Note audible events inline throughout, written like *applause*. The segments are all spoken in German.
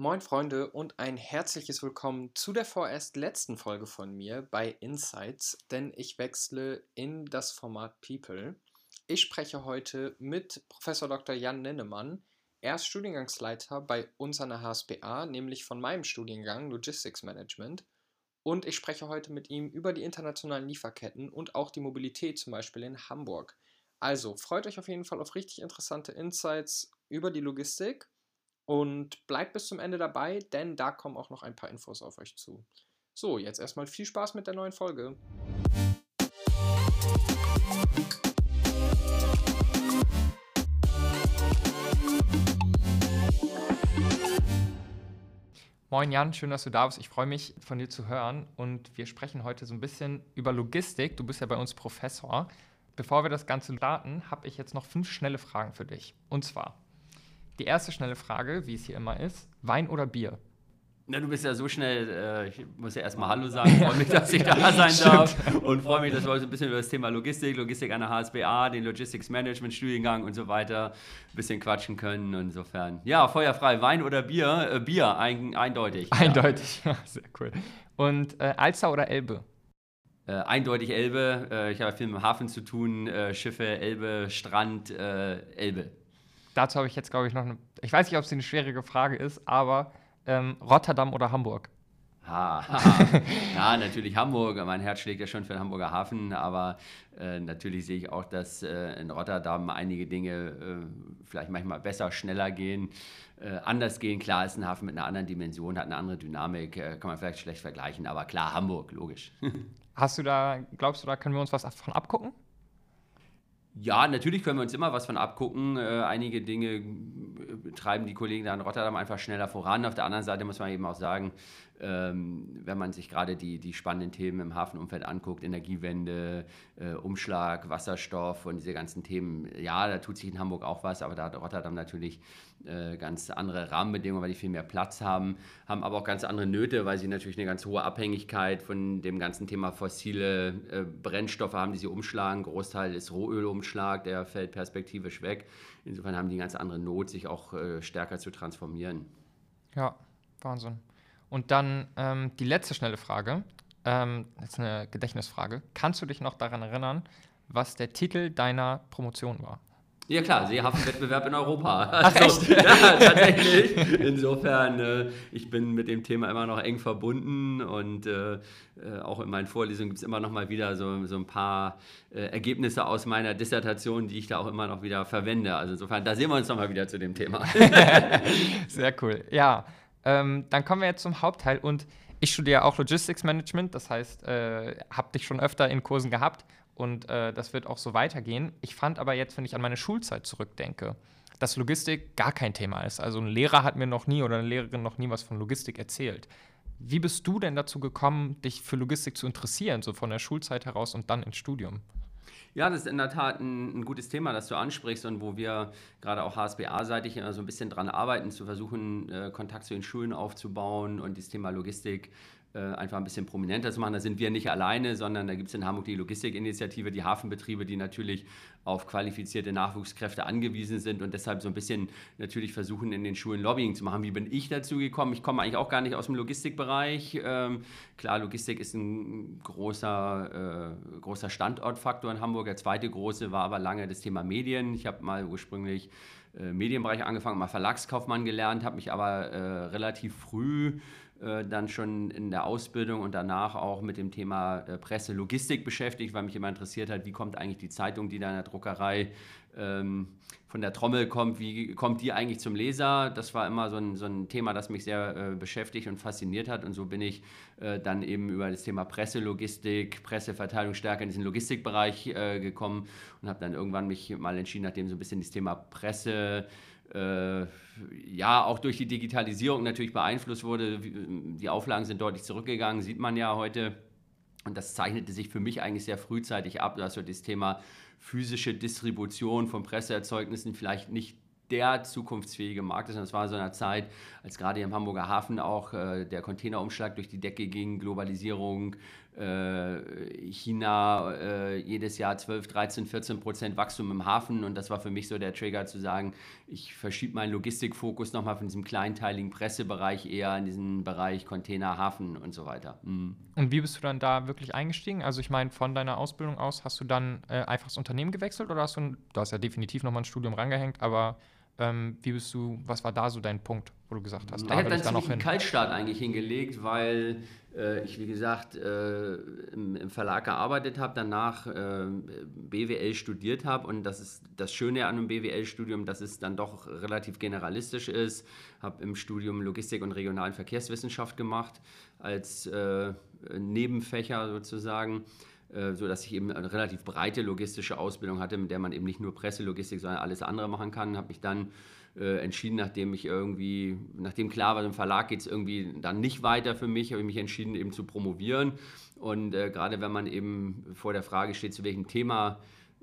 Moin Freunde und ein herzliches Willkommen zu der vorerst letzten Folge von mir bei Insights, denn ich wechsle in das Format People. Ich spreche heute mit Professor Dr. Jan Nennemann. Er ist Studiengangsleiter bei uns an der HSBA, nämlich von meinem Studiengang Logistics Management. Und ich spreche heute mit ihm über die internationalen Lieferketten und auch die Mobilität zum Beispiel in Hamburg. Also freut euch auf jeden Fall auf richtig interessante Insights über die Logistik und bleibt bis zum Ende dabei, denn da kommen auch noch ein paar Infos auf euch zu. So, jetzt erstmal viel Spaß mit der neuen Folge. Moin Jan, schön, dass du da bist. Ich freue mich, von dir zu hören. Und wir sprechen heute so ein bisschen über Logistik. Du bist ja bei uns Professor. Bevor wir das Ganze starten, habe ich jetzt noch fünf schnelle Fragen für dich. Und zwar, die erste schnelle Frage, wie es hier immer ist, Wein oder Bier? Na, du bist ja so schnell, äh, ich muss ja erstmal Hallo sagen, freue mich, dass ich da *laughs* sein darf und freue mich, dass wir heute ein bisschen über das Thema Logistik, Logistik an der HSBA, den Logistics Management Studiengang und so weiter ein bisschen quatschen können. Insofern, ja, feuerfrei, Wein oder Bier? Äh, Bier, ein, eindeutig. Eindeutig, *laughs* ja. sehr cool. Und äh, Alster oder Elbe? Äh, eindeutig Elbe. Äh, ich habe viel mit dem Hafen zu tun, äh, Schiffe, Elbe, Strand, Elbe. Dazu habe ich jetzt, glaube ich, noch eine. Ich weiß nicht, ob es eine schwierige Frage ist, aber ähm, Rotterdam oder Hamburg? Ha, ha. *laughs* ja, natürlich Hamburg. Mein Herz schlägt ja schon für den Hamburger Hafen, aber äh, natürlich sehe ich auch, dass äh, in Rotterdam einige Dinge äh, vielleicht manchmal besser, schneller gehen, äh, anders gehen. Klar ist ein Hafen mit einer anderen Dimension, hat eine andere Dynamik, äh, kann man vielleicht schlecht vergleichen, aber klar, Hamburg, logisch. *laughs* Hast du da, glaubst du, da können wir uns was davon abgucken? Ja, natürlich können wir uns immer was von abgucken. Äh, einige Dinge äh, treiben die Kollegen da in Rotterdam einfach schneller voran. Auf der anderen Seite muss man eben auch sagen, ähm, wenn man sich gerade die, die spannenden Themen im Hafenumfeld anguckt, Energiewende, äh, Umschlag, Wasserstoff und diese ganzen Themen, ja, da tut sich in Hamburg auch was, aber da hat Rotterdam natürlich äh, ganz andere Rahmenbedingungen, weil die viel mehr Platz haben, haben aber auch ganz andere Nöte, weil sie natürlich eine ganz hohe Abhängigkeit von dem ganzen Thema fossile äh, Brennstoffe haben, die sie umschlagen. Großteil ist Rohölumschlag, der fällt perspektivisch weg. Insofern haben die eine ganz andere Not, sich auch äh, stärker zu transformieren. Ja, Wahnsinn. Und dann ähm, die letzte schnelle Frage. Ähm, das ist eine Gedächtnisfrage. Kannst du dich noch daran erinnern, was der Titel deiner Promotion war? Ja klar, Seehafenwettbewerb in Europa. *laughs* Also, ja, tatsächlich. Insofern, äh, ich bin mit dem Thema immer noch eng verbunden und äh, äh auch in meinen Vorlesungen gibt es immer noch mal wieder so, so ein paar äh, Ergebnisse aus meiner Dissertation, die ich da auch immer noch wieder verwende. Also insofern, da sehen wir uns noch mal wieder zu dem Thema. *laughs* Sehr cool. Ja, ähm, dann kommen wir jetzt zum Hauptteil und ich studiere auch Logistics Management, das heißt, äh, habe dich schon öfter in Kursen gehabt und äh, das wird auch so weitergehen. Ich fand aber jetzt, wenn ich an meine Schulzeit zurückdenke, dass Logistik gar kein Thema ist. Also ein Lehrer hat mir noch nie oder eine Lehrerin noch nie was von Logistik erzählt. Wie bist du denn dazu gekommen, dich für Logistik zu interessieren, so von der Schulzeit heraus und dann ins Studium? Ja, das ist in der Tat ein, ein, gutes Thema, das du ansprichst und wo wir gerade auch HSBA-seitig so ein bisschen dran arbeiten, zu versuchen, äh, Kontakt zu den Schulen aufzubauen und das Thema Logistik einfach ein bisschen prominenter zu machen. Da sind wir nicht alleine, sondern da gibt es in Hamburg die Logistikinitiative, die Hafenbetriebe, die natürlich auf qualifizierte Nachwuchskräfte angewiesen sind und deshalb so ein bisschen natürlich versuchen, in den Schulen Lobbying zu machen. Wie bin ich dazu gekommen? Ich komme eigentlich auch gar nicht aus dem Logistikbereich. Ähm, klar, Logistik ist ein großer, äh, großer Standortfaktor in Hamburg. Der zweite große war aber lange das Thema Medien. Ich habe mal ursprünglich äh, Medienbereich angefangen, mal Verlagskaufmann gelernt, habe mich aber äh, relativ früh äh, dann schon in der Ausbildung und danach auch mit dem Thema äh, Presse, Logistik beschäftigt, weil mich immer interessiert hat, wie kommt eigentlich die Zeitung, die da in der Druckerei ähm, von der Trommel kommt, wie kommt die eigentlich zum Leser? Das war immer so ein, so ein Thema, das mich sehr äh, beschäftigt und fasziniert hat. Und so bin ich äh, dann eben über das Thema Presse, Logistik, Presseverteilung stärker in diesen Logistikbereich äh, gekommen und habe dann irgendwann mich mal entschieden, nachdem so ein bisschen das Thema Presse äh, ja auch durch die Digitalisierung natürlich beeinflusst wurde. Die Auflagen sind deutlich zurückgegangen, sieht man ja heute. Und das zeichnete sich für mich eigentlich sehr frühzeitig ab, dass so das Thema physische Distribution von Presseerzeugnissen vielleicht nicht der zukunftsfähige Markt ist. Und das war so eine Zeit, als gerade im Hamburger Hafen auch äh, der Containerumschlag durch die Decke ging, Globalisierung, äh, China äh, jedes Jahr 12, 13, 14 Prozent Wachstum im Hafen. Und das war für mich so der Trigger zu sagen, ich verschiebe meinen Logistikfokus nochmal von diesem kleinteiligen Pressebereich eher in diesen Bereich Container, Hafen und so weiter. Mhm. Und wie bist du dann da wirklich eingestiegen? Also ich meine, von deiner Ausbildung aus hast du dann äh, einfach das Unternehmen gewechselt oder hast du, du hast ja definitiv nochmal ein Studium rangehängt, aber ähm, wie bist du, was war da so dein Punkt, wo du gesagt hast, da ich hätte dann, noch einen Kaltstart eigentlich hingelegt, weil äh, ich, wie gesagt, äh, im, im, Verlag gearbeitet habe, danach äh, BWL studiert habe und das ist das Schöne an einem BWL-Studium, dass es dann doch relativ generalistisch ist. Habe im Studium Logistik und regionalen Verkehrswissenschaft gemacht als äh, Nebenfächer sozusagen äh, so dass ich eben eine relativ breite logistische Ausbildung hatte, mit der man eben nicht nur Presselogistik, sondern alles andere machen kann. Habe mich dann äh, entschieden, nachdem ich irgendwie, nachdem klar war, im Verlag geht es irgendwie dann nicht weiter für mich, habe ich mich entschieden, eben zu promovieren. Und äh, gerade wenn man eben vor der Frage steht, zu welchem Thema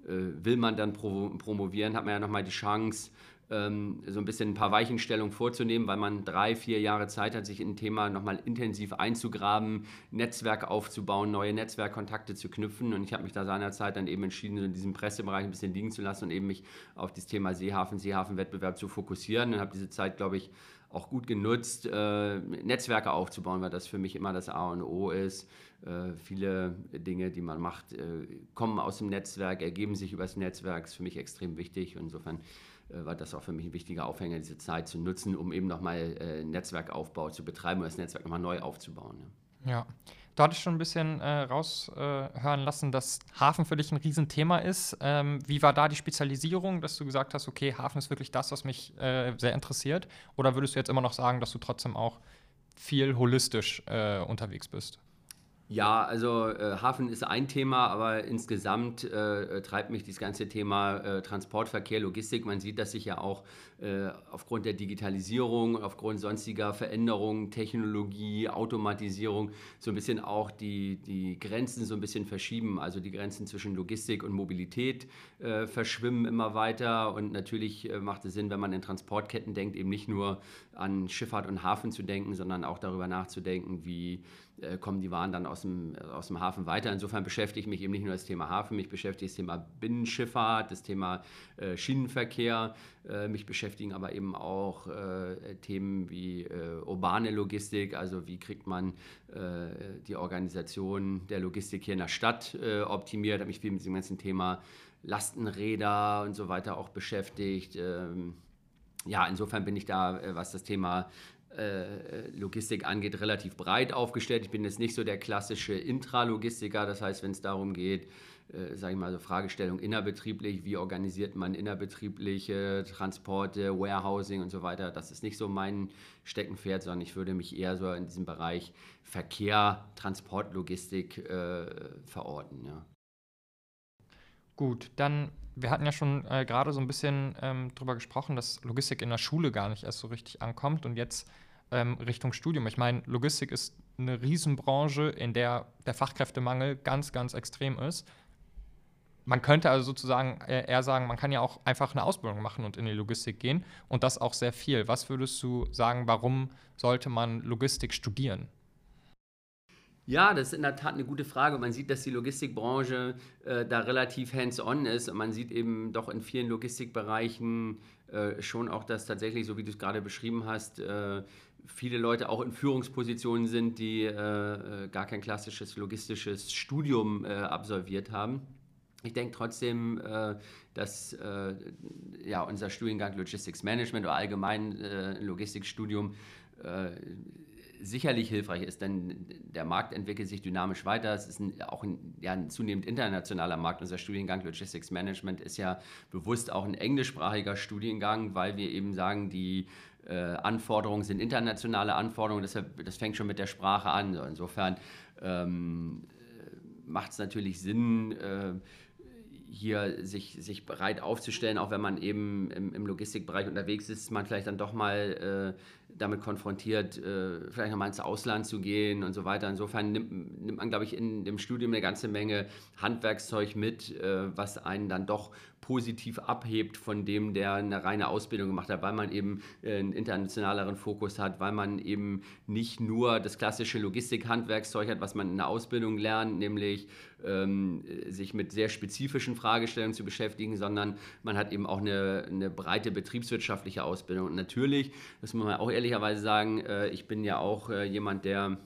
äh, will man dann pro promovieren, hat man ja nochmal die Chance, ähm, so ein bisschen ein paar Weichenstellungen vorzunehmen, weil man drei, vier Jahre Zeit hat, sich in ein Thema nochmal intensiv einzugraben, Netzwerk aufzubauen, neue Netzwerkkontakte zu knüpfen. Und ich habe mich da seinerzeit dann eben entschieden, in diesem Pressebereich ein bisschen liegen zu lassen und eben mich auf das Thema Seehafen, Seehafenwettbewerb zu fokussieren. Und habe diese Zeit, glaube ich, auch gut genutzt, äh, Netzwerke aufzubauen, weil das für mich immer das A und O ist. Äh, viele Dinge, die man macht, äh, kommen aus dem Netzwerk, ergeben sich über das Netzwerk. Ist für mich extrem wichtig. Insofern war das auch für mich ein wichtiger Aufhänger, diese Zeit zu nutzen, um eben nochmal äh, Netzwerkaufbau zu betreiben und das Netzwerk nochmal neu aufzubauen. Ja. ja. Du hattest schon ein bisschen äh, raushören äh, lassen, dass Hafen für dich ein Riesenthema ist. Ähm, wie war da die Spezialisierung, dass du gesagt hast, okay, Hafen ist wirklich das, was mich äh, sehr interessiert? Oder würdest du jetzt immer noch sagen, dass du trotzdem auch viel holistisch äh, unterwegs bist? Ja, also äh, Hafen ist ein Thema, aber insgesamt äh, treibt mich das ganze Thema äh, Transportverkehr, Logistik. Man sieht, dass sich ja auch aufgrund der Digitalisierung, aufgrund sonstiger Veränderungen, Technologie, Automatisierung so ein bisschen auch die, die Grenzen so ein bisschen verschieben. Also die Grenzen zwischen Logistik und Mobilität äh, verschwimmen immer weiter. Und natürlich äh, macht es Sinn, wenn man in Transportketten denkt, eben nicht nur an Schifffahrt und Hafen zu denken, sondern auch darüber nachzudenken, wie äh, kommen die Waren dann aus dem, aus dem Hafen weiter. Insofern beschäftige ich mich eben nicht nur das Thema Hafen, mich beschäftigt das Thema Binnenschifffahrt, das Thema äh, Schienenverkehr, äh, mich beschäftigen aber eben auch äh, Themen wie äh, urbane Logistik, also wie kriegt man äh, die Organisation der Logistik hier in der Stadt optimiert, habe mich viel mit dem ganzen Thema Lastenräder und so weiter auch beschäftigt. Ähm, ja, insofern bin ich da, was das Thema äh, Logistik angeht, relativ breit aufgestellt. Ich bin jetzt nicht so der klassische Intralogistiker, das heißt, wenn es darum geht, äh, sage ich mal, so Fragestellung innerbetrieblich, wie organisiert man innerbetriebliche Transporte, Warehousing und so weiter, das ist nicht so mein Steckenpferd, sondern ich würde mich eher so in diesem Bereich Verkehr, Transportlogistik äh, verorten. Ja. Gut, dann, wir hatten ja schon äh, gerade so ein bisschen ähm, drüber gesprochen, dass Logistik in der Schule gar nicht erst so richtig ankommt und jetzt ähm, Richtung Studium. Ich meine, Logistik ist eine Riesenbranche, in der der Fachkräftemangel ganz, ganz extrem ist. Man könnte also sozusagen äh, eher sagen, man kann ja auch einfach eine Ausbildung machen und in die Logistik gehen und das auch sehr viel. Was würdest du sagen, warum sollte man Logistik studieren? Ja, das ist in der Tat eine gute Frage. Man sieht, dass die Logistikbranche äh, da relativ hands-on ist und man sieht eben doch in vielen Logistikbereichen äh, schon auch, dass tatsächlich, so wie du es gerade beschrieben hast, äh, viele Leute auch in Führungspositionen sind, die äh, äh, gar kein klassisches logistisches Studium absolviert haben. Ich denke trotzdem, äh, dass äh, ja, unser Studiengang Logistics Management oder allgemein äh, Logistikstudium sicherlich hilfreich ist, denn der Markt entwickelt sich dynamisch weiter. Es ist ein, auch ein, ja, ein zunehmend internationaler Markt. Unser Studiengang Logistics Management ist ja bewusst auch ein englischsprachiger Studiengang, weil wir eben sagen, die äh, Anforderungen sind internationale Anforderungen, deshalb, das fängt schon mit der Sprache an. Insofern ähm, macht es natürlich Sinn, äh, hier sich, sich bereit aufzustellen, auch wenn man eben im, im Logistikbereich unterwegs ist, man vielleicht dann doch mal äh, damit konfrontiert, äh, vielleicht nochmal ins Ausland zu gehen und so weiter. Insofern nimmt, nimmt man, glaube ich, in dem Studium eine ganze Menge Handwerkszeug mit, äh, was einen dann doch positiv abhebt von dem, der eine reine Ausbildung gemacht hat, weil man eben äh, einen internationaleren Fokus hat, weil man eben nicht nur das klassische Logistik-Handwerkszeug hat, was man in der Ausbildung lernt, nämlich ähm, sich mit sehr spezifischen Fragestellungen zu beschäftigen, sondern man hat eben auch eine, eine breite betriebswirtschaftliche Ausbildung. Und natürlich, das muss man auch ehrlicherweise sagen, äh, ich bin ja auch äh, jemand, der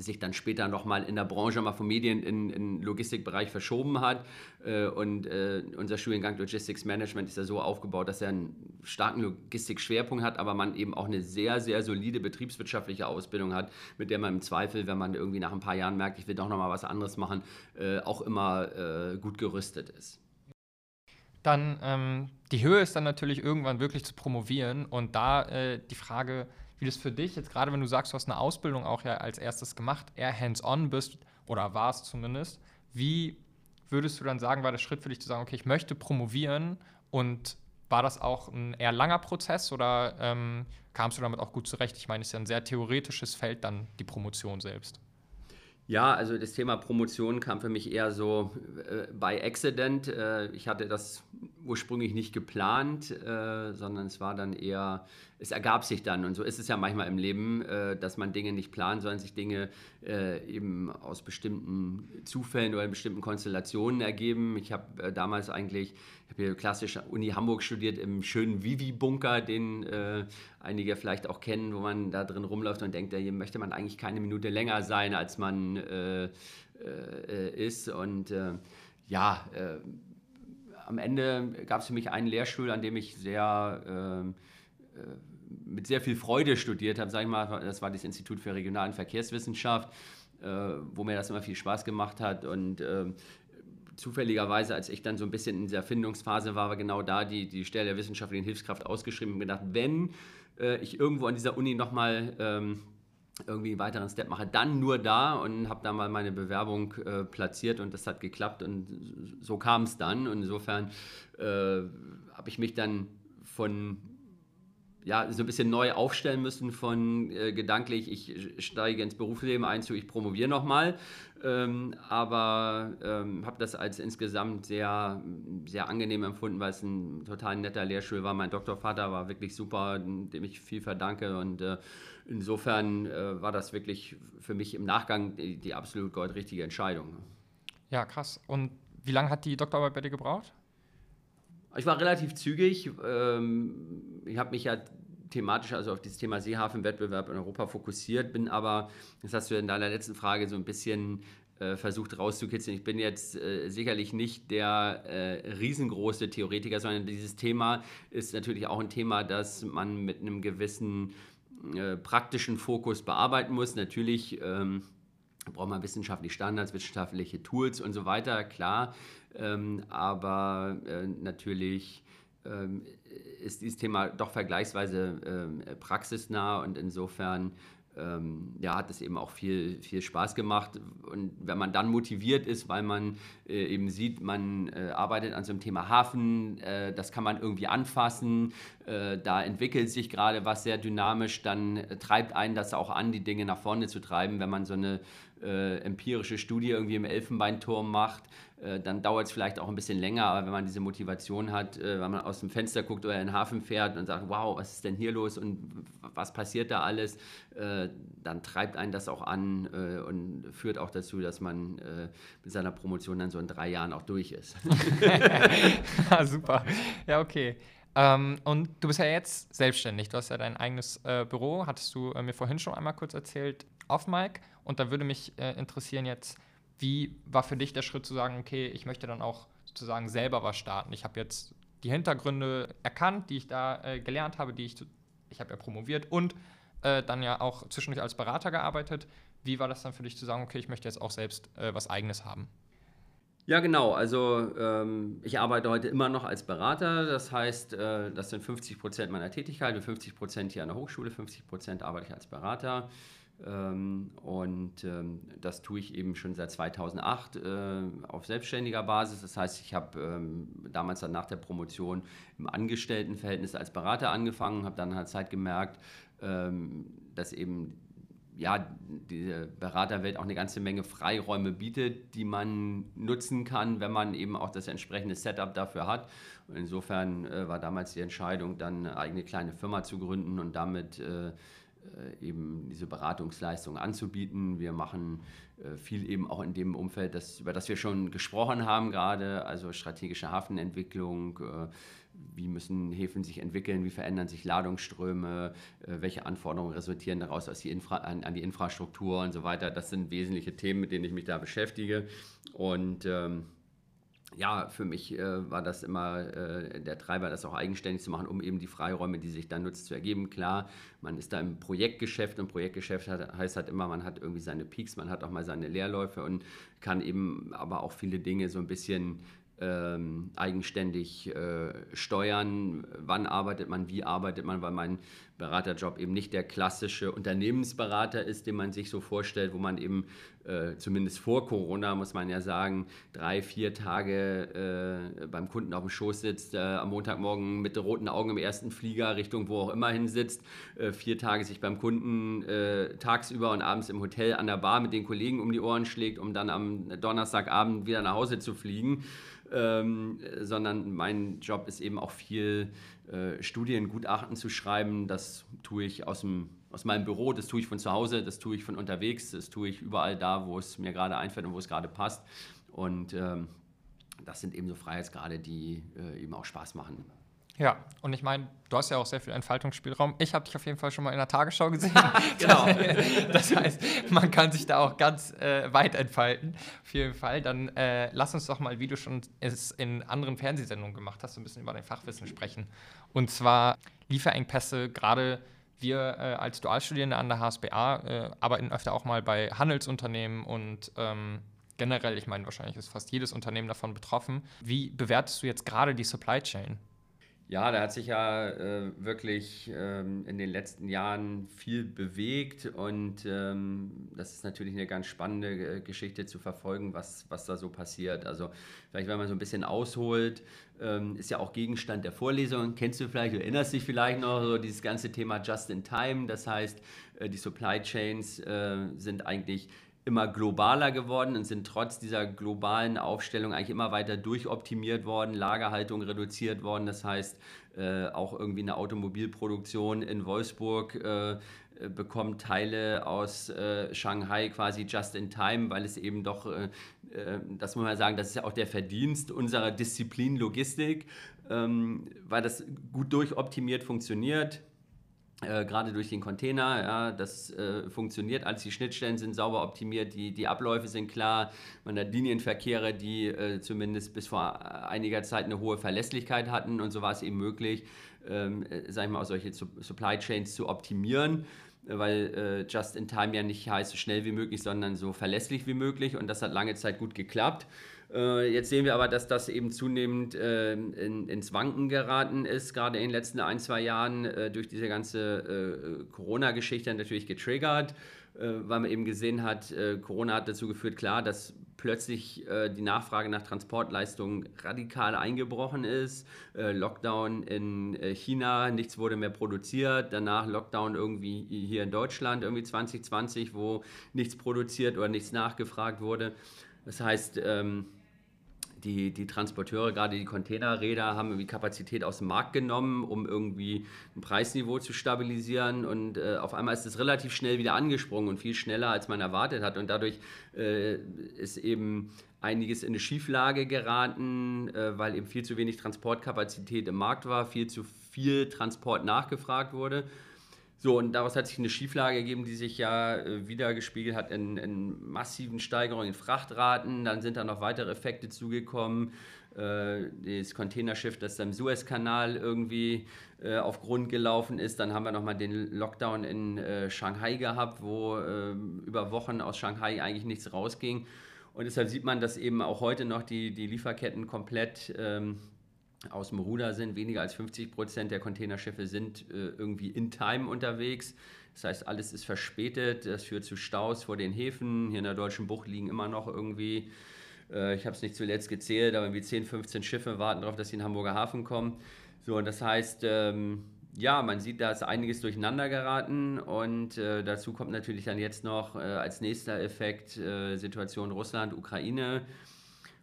sich dann später nochmal in der Branche mal von Medien in den Logistikbereich verschoben hat. Äh, und äh, unser Studiengang Logistics Management ist ja so aufgebaut, dass er einen starken Logistikschwerpunkt hat, aber man eben auch eine sehr, sehr solide betriebswirtschaftliche Ausbildung hat, mit der man im Zweifel, wenn man irgendwie nach ein paar Jahren merkt, ich will doch nochmal was anderes machen, äh, auch immer gut gerüstet ist. Dann ähm, die Höhe ist dann natürlich irgendwann wirklich zu promovieren und da äh, die Frage, wie das für dich jetzt gerade, wenn du sagst, du hast eine Ausbildung auch ja als erstes gemacht, eher hands-on bist oder warst zumindest, wie würdest du dann sagen, war der Schritt für dich zu sagen, okay, ich möchte promovieren und war das auch ein eher langer Prozess oder ähm, kamst du damit auch gut zurecht? Ich meine, es ist ja ein sehr theoretisches Feld dann, die Promotion selbst. Ja, also das Thema Promotion kam für mich eher so äh, by accident. Äh, ich hatte das ursprünglich nicht geplant, äh, sondern es war dann eher, es ergab sich dann. Und so ist es ja manchmal im Leben, äh, dass man Dinge nicht plant, sondern sich Dinge äh, eben aus bestimmten Zufällen oder bestimmten Konstellationen ergeben. Ich habe äh, damals eigentlich, ich habe hier klassisch Uni Hamburg studiert im schönen Vivi-Bunker, den äh, einige vielleicht auch kennen, wo man da drin rumläuft und denkt, hier möchte man eigentlich keine Minute länger sein, als man äh, äh, ist. Und ja, am Ende gab es für mich einen Lehrstuhl, an dem ich sehr mit sehr viel Freude studiert habe, sage ich mal, das war das Institut für regionalen Verkehrswissenschaft, äh, wo mir das immer viel Spaß gemacht hat und äh, zufälligerweise, als ich dann so ein bisschen in dieser Findungsphase war, war genau da die, die Stelle der wissenschaftlichen Hilfskraft ausgeschrieben und gedacht, wenn äh, ich irgendwo an dieser Uni nochmal ähm, irgendwie einen weiteren Step mache, dann nur da und habe da mal meine Bewerbung äh, platziert und das hat geklappt und so kam es dann. Und insofern äh, habe ich mich dann von ja, so ein bisschen neu aufstellen müssen von äh, gedanklich, ich steige ins Berufsleben ein zu, ich promoviere nochmal. Ähm, aber ähm, habe das als insgesamt sehr, sehr angenehm empfunden, weil es ein total netter Lehrstuhl war. Mein Doktorvater war wirklich super, dem ich viel verdanke und äh, insofern äh, war das wirklich für mich im Nachgang die, die absolut goldrichtige Entscheidung. Ja, krass. Und wie lange hat die Doktorarbeit bei dir gebraucht? Ich war relativ zügig. Ähm, ich habe mich ja thematisch also auf das Thema Seehafenwettbewerb in Europa fokussiert, bin aber, das hast du in deiner letzten Frage so ein bisschen äh, versucht rauszukitzeln. Ich bin jetzt äh, sicherlich nicht der äh, riesengroße Theoretiker, sondern dieses Thema ist natürlich auch ein Thema, das man mit einem gewissen äh, praktischen Fokus bearbeiten muss. Natürlich ähm, braucht man wissenschaftliche Standards, wissenschaftliche Tools und so weiter, klar. Ähm, aber äh, natürlich ist dieses Thema doch vergleichsweise ähm, praxisnah und insofern ähm, ja, hat es eben auch viel, viel Spaß gemacht. Und wenn man dann motiviert ist, weil man äh, eben sieht, man äh, arbeitet an so einem Thema Hafen, äh, das kann man irgendwie anfassen, da entwickelt sich gerade was sehr dynamisch, dann treibt einen das auch an, die Dinge nach vorne zu treiben, wenn man so eine äh, empirische Studie irgendwie im Elfenbeinturm macht, äh, dann dauert es vielleicht auch ein bisschen länger, aber wenn man diese Motivation hat, äh, wenn man aus dem Fenster guckt oder in den Hafen fährt und sagt, wow, was ist denn hier los und was passiert da alles, äh, dann treibt einen das auch an äh, und führt auch dazu, dass man äh, mit seiner Promotion dann so in drei Jahren auch durch ist. *laughs* ja, super. Ja, okay. Ähm, und du bist ja jetzt selbstständig. Du hast ja dein eigenes äh, Büro, hattest du äh, mir vorhin schon einmal kurz erzählt, auf Mike. Und da würde mich äh, interessieren jetzt, wie war für dich der Schritt zu sagen, okay, ich möchte dann auch sozusagen selber was starten. Ich habe jetzt die Hintergründe erkannt, die ich da äh, gelernt habe, die ich, ich habe ja promoviert und äh, dann ja auch zwischendurch als Berater gearbeitet. Wie war das dann für dich zu sagen, okay, ich möchte jetzt auch selbst äh, was eigenes haben? Ja, genau. Also ähm, ich arbeite heute immer noch als Berater. Das heißt, äh, das sind 50 Prozent meiner Tätigkeit und 50 Prozent hier an der Hochschule, 50 Prozent arbeite ich als Berater. Ähm, und ähm, das tue ich eben schon seit 2008 äh, auf selbstständiger Basis. Das heißt, ich habe ähm, damals dann nach der Promotion im Angestelltenverhältnis als Berater angefangen, habe dann halt Zeit gemerkt, dass eben ja, die Beraterwelt auch eine ganze Menge Freiräume bietet, die man nutzen kann, wenn man eben auch das entsprechende Setup dafür hat. Und insofern äh, war damals die Entscheidung, dann eine eigene kleine Firma zu gründen und damit äh, äh eben diese Beratungsleistung anzubieten. Wir machen äh, viel eben auch in dem Umfeld, das, über das wir schon gesprochen haben, gerade, also strategische Hafenentwicklung äh, wie müssen Häfen sich entwickeln, wie verändern sich Ladungsströme, äh, welche Anforderungen resultieren daraus aus die Infra an, an, die Infrastruktur und so weiter. Das sind wesentliche Themen, mit denen ich mich da beschäftige. Und ähm, ja, für mich äh, war das immer äh, der Treiber, das auch eigenständig zu machen, um eben die Freiräume, die sich dann nutzt, zu ergeben. Klar, man ist da im Projektgeschäft und Projektgeschäft hat, heißt halt immer, man hat irgendwie seine Peaks, man hat auch mal seine Leerläufe und kann eben aber auch viele Dinge so ein bisschen ähm, eigenständig äh, steuern, wann arbeitet man, wie arbeitet man, weil mein Beraterjob eben nicht der klassische Unternehmensberater ist, den man sich so vorstellt, wo man eben äh, zumindest vor Corona, muss man ja sagen, drei, vier Tage äh, beim Kunden auf dem Schoß sitzt, äh, am Montagmorgen mit roten Augen im ersten Flieger Richtung wo auch immer hin sitzt, äh, vier Tage sich beim Kunden äh, tagsüber und abends im Hotel an der Bar mit den Kollegen um die Ohren schlägt, um dann am Donnerstagabend wieder nach Hause zu fliegen ähm, sondern mein Job ist eben auch viel Studiengutachten zu schreiben. Das tue ich aus, dem, aus meinem Büro, das tue ich von zu Hause, das tue ich von unterwegs, das tue ich überall da, wo es mir gerade einfällt und wo es gerade passt. Und ähm, das sind eben so Freiheitsgrade, die äh, eben auch Spaß machen. Ja, und ich meine, du hast ja auch sehr viel Entfaltungsspielraum. Ich habe dich auf jeden Fall schon mal in der Tagesschau gesehen. *laughs* genau. *laughs* das heißt, man kann sich da auch ganz äh, weit entfalten. Auf jeden Fall. Dann äh, lass uns doch mal, wie du schon es in anderen Fernsehsendungen gemacht hast, ein bisschen über dein Fachwissen sprechen. Und zwar Lieferengpässe, gerade wir äh, als Dualstudierende an der HSBA äh, arbeiten öfter auch mal bei Handelsunternehmen und ähm, generell, ich meine, wahrscheinlich ist fast jedes Unternehmen davon betroffen. Wie bewertest du jetzt gerade die Supply Chain? Ja, da hat sich ja äh, wirklich ähm, in den letzten Jahren viel bewegt und ähm, das ist natürlich eine ganz spannende äh, Geschichte zu verfolgen, was, was da so passiert. Also vielleicht, wenn man so ein bisschen ausholt, ähm, ist ja auch Gegenstand der Vorlesung. Kennst du vielleicht, du erinnerst dich vielleicht noch, so dieses ganze Thema Just in Time. Das heißt, äh, die Supply Chains äh, sind eigentlich immer globaler geworden und sind trotz dieser globalen Aufstellung eigentlich immer weiter durchoptimiert worden, Lagerhaltung reduziert worden. Das heißt, äh, auch irgendwie eine Automobilproduktion in Wolfsburg äh, bekommt Teile aus äh, Shanghai quasi just in time, weil es eben doch, äh, äh, das muss man sagen, das ist ja auch der Verdienst unserer Disziplin Logistik, ähm, weil das gut durchoptimiert funktioniert äh, gerade durch den Container, ja, das äh, funktioniert. Alles, die Schnittstellen sind sauber optimiert, die, die Abläufe sind klar, man hat Linienverkehre, die äh, zumindest bis vor einiger Zeit eine hohe Verlässlichkeit hatten. Und so war es eben möglich, ähm, äh, sag ich mal, auch solche Supply Chains zu optimieren weil äh, Just in Time ja nicht heißt so schnell wie möglich, sondern so verlässlich wie möglich. Und das hat lange Zeit gut geklappt. Äh, jetzt sehen wir aber, dass das eben zunehmend äh, in, ins Wanken geraten ist, gerade in den letzten ein, zwei Jahren äh, durch diese ganze Corona-Geschichte natürlich getriggert, weil man eben gesehen hat, Corona hat dazu geführt, klar, dass plötzlich die Nachfrage nach Transportleistungen radikal eingebrochen ist. Lockdown in China, nichts wurde mehr produziert. Danach Lockdown irgendwie hier in Deutschland, irgendwie 2020, wo nichts produziert oder nichts nachgefragt wurde. Das heißt, ähm, die, die Transporteure, gerade die Containerräder, haben irgendwie Kapazität aus dem Markt genommen, um irgendwie ein Preisniveau zu stabilisieren. Und äh, auf einmal ist es relativ schnell wieder angesprungen und viel schneller, als man erwartet hat. Und dadurch äh, ist eben einiges in eine Schieflage geraten, äh, weil eben viel zu wenig Transportkapazität im Markt war, viel zu viel Transport nachgefragt wurde. So, und daraus hat sich eine Schieflage gegeben, die sich ja äh, wieder gespiegelt hat in, in, massiven Steigerungen in Frachtraten. Dann sind da noch weitere Effekte zugekommen. Äh, das Containerschiff, das im Suezkanal irgendwie äh, auf Grund gelaufen ist. Dann haben wir nochmal den Lockdown in äh, Shanghai gehabt, wo äh, über Wochen aus Shanghai eigentlich nichts rausging. Und deshalb sieht man, dass eben auch heute noch die, die Lieferketten komplett ähm, aus dem Ruder sind. Weniger als 50 Prozent der Containerschiffe sind äh, irgendwie in Time unterwegs. Das heißt, alles ist verspätet. Das führt zu Staus vor den Häfen. Hier in der Deutschen Bucht liegen immer noch irgendwie, äh, ich habe es nicht zuletzt gezählt, aber irgendwie 10, 15 Schiffe warten darauf, dass sie in den Hamburger Hafen kommen. So, und das heißt, ähm, ja, man sieht, da ist einiges durcheinander geraten und äh, dazu kommt natürlich dann jetzt noch äh, als nächster Effekt äh, Situation Russland, Ukraine.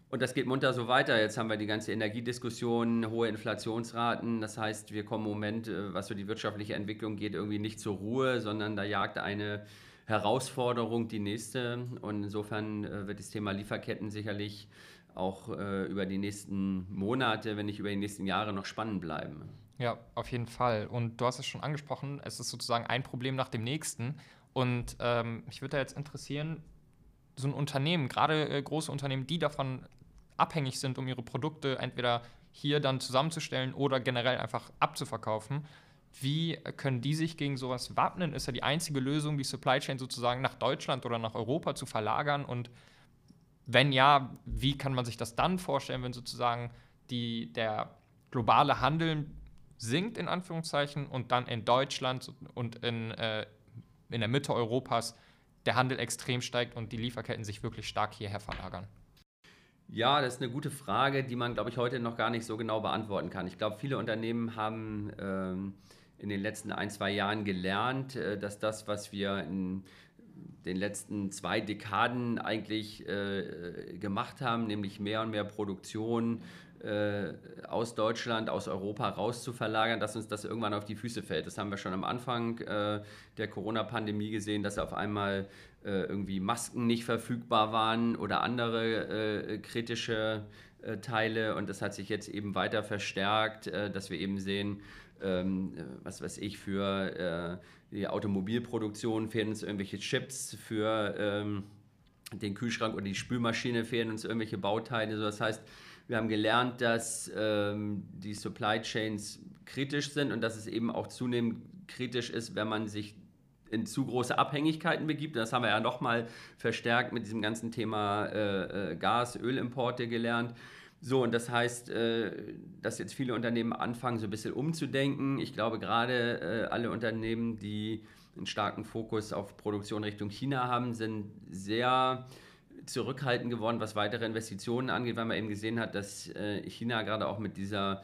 Und das geht munter so weiter. Jetzt haben wir die ganze Energiediskussion, hohe Inflationsraten. Das heißt, wir kommen im Moment, äh, was so die wirtschaftliche Entwicklung geht, irgendwie nicht zur Ruhe, sondern da jagt eine Herausforderung die nächste. Und insofern äh, wird das Thema Lieferketten sicherlich auch äh, über die nächsten Monate, wenn nicht über die nächsten Jahre noch spannend bleiben. Ja, auf jeden Fall. Und du hast es schon angesprochen, es ist sozusagen ein Problem nach dem nächsten. Und ähm, mich würde da jetzt interessieren, so ein Unternehmen, gerade äh, große Unternehmen, die davon abhängig sind, um ihre Produkte entweder hier dann zusammenzustellen oder generell einfach abzuverkaufen, wie können die sich gegen sowas wappnen? Ist ja die einzige Lösung, die Supply Chain sozusagen nach Deutschland oder nach Europa zu verlagern? Und wenn ja, wie kann man sich das dann vorstellen, wenn sozusagen die, der globale Handel sinkt, in Anführungszeichen, und dann in Deutschland und in, äh, in der Mitte Europas der Handel extrem steigt und die Lieferketten sich wirklich stark hierher verlagern? Ja, das ist eine gute Frage, die man, glaube ich, heute noch gar nicht so genau beantworten kann. Ich glaube, viele Unternehmen haben ähm, in den letzten ein, zwei Jahren gelernt, äh, dass das, was wir in den letzten zwei Dekaden eigentlich äh, gemacht haben, nämlich mehr und mehr Produktion äh, aus Deutschland, aus Europa raus zu verlagern, dass uns das irgendwann auf die Füße fällt. Das haben wir schon am Anfang äh, der Corona-Pandemie gesehen, dass auf einmal äh, irgendwie Masken nicht verfügbar waren oder andere äh, kritische äh, Teile. Und das hat sich jetzt eben weiter verstärkt, äh, dass wir eben sehen, ähm, was weiß ich, für die Automobilproduktion fehlen uns irgendwelche Chips, für ähm, den Kühlschrank oder die Spülmaschine fehlen uns irgendwelche Bauteile. das heißt, wir haben gelernt, dass ähm, die Supply Chains kritisch sind und dass es eben auch zunehmend kritisch ist, wenn man sich in zu große Abhängigkeiten begibt. Das haben wir ja nochmal verstärkt mit diesem ganzen Thema äh, äh, Gas, Ölimporte gelernt. So, und das heißt, äh, dass jetzt viele Unternehmen anfangen, so ein bisschen umzudenken. Ich glaube, gerade äh, alle Unternehmen, die einen starken Fokus auf Produktion Richtung China haben, sind sehr zurückhaltend geworden, was weitere Investitionen angeht, weil man eben gesehen hat, dass äh, China gerade auch mit dieser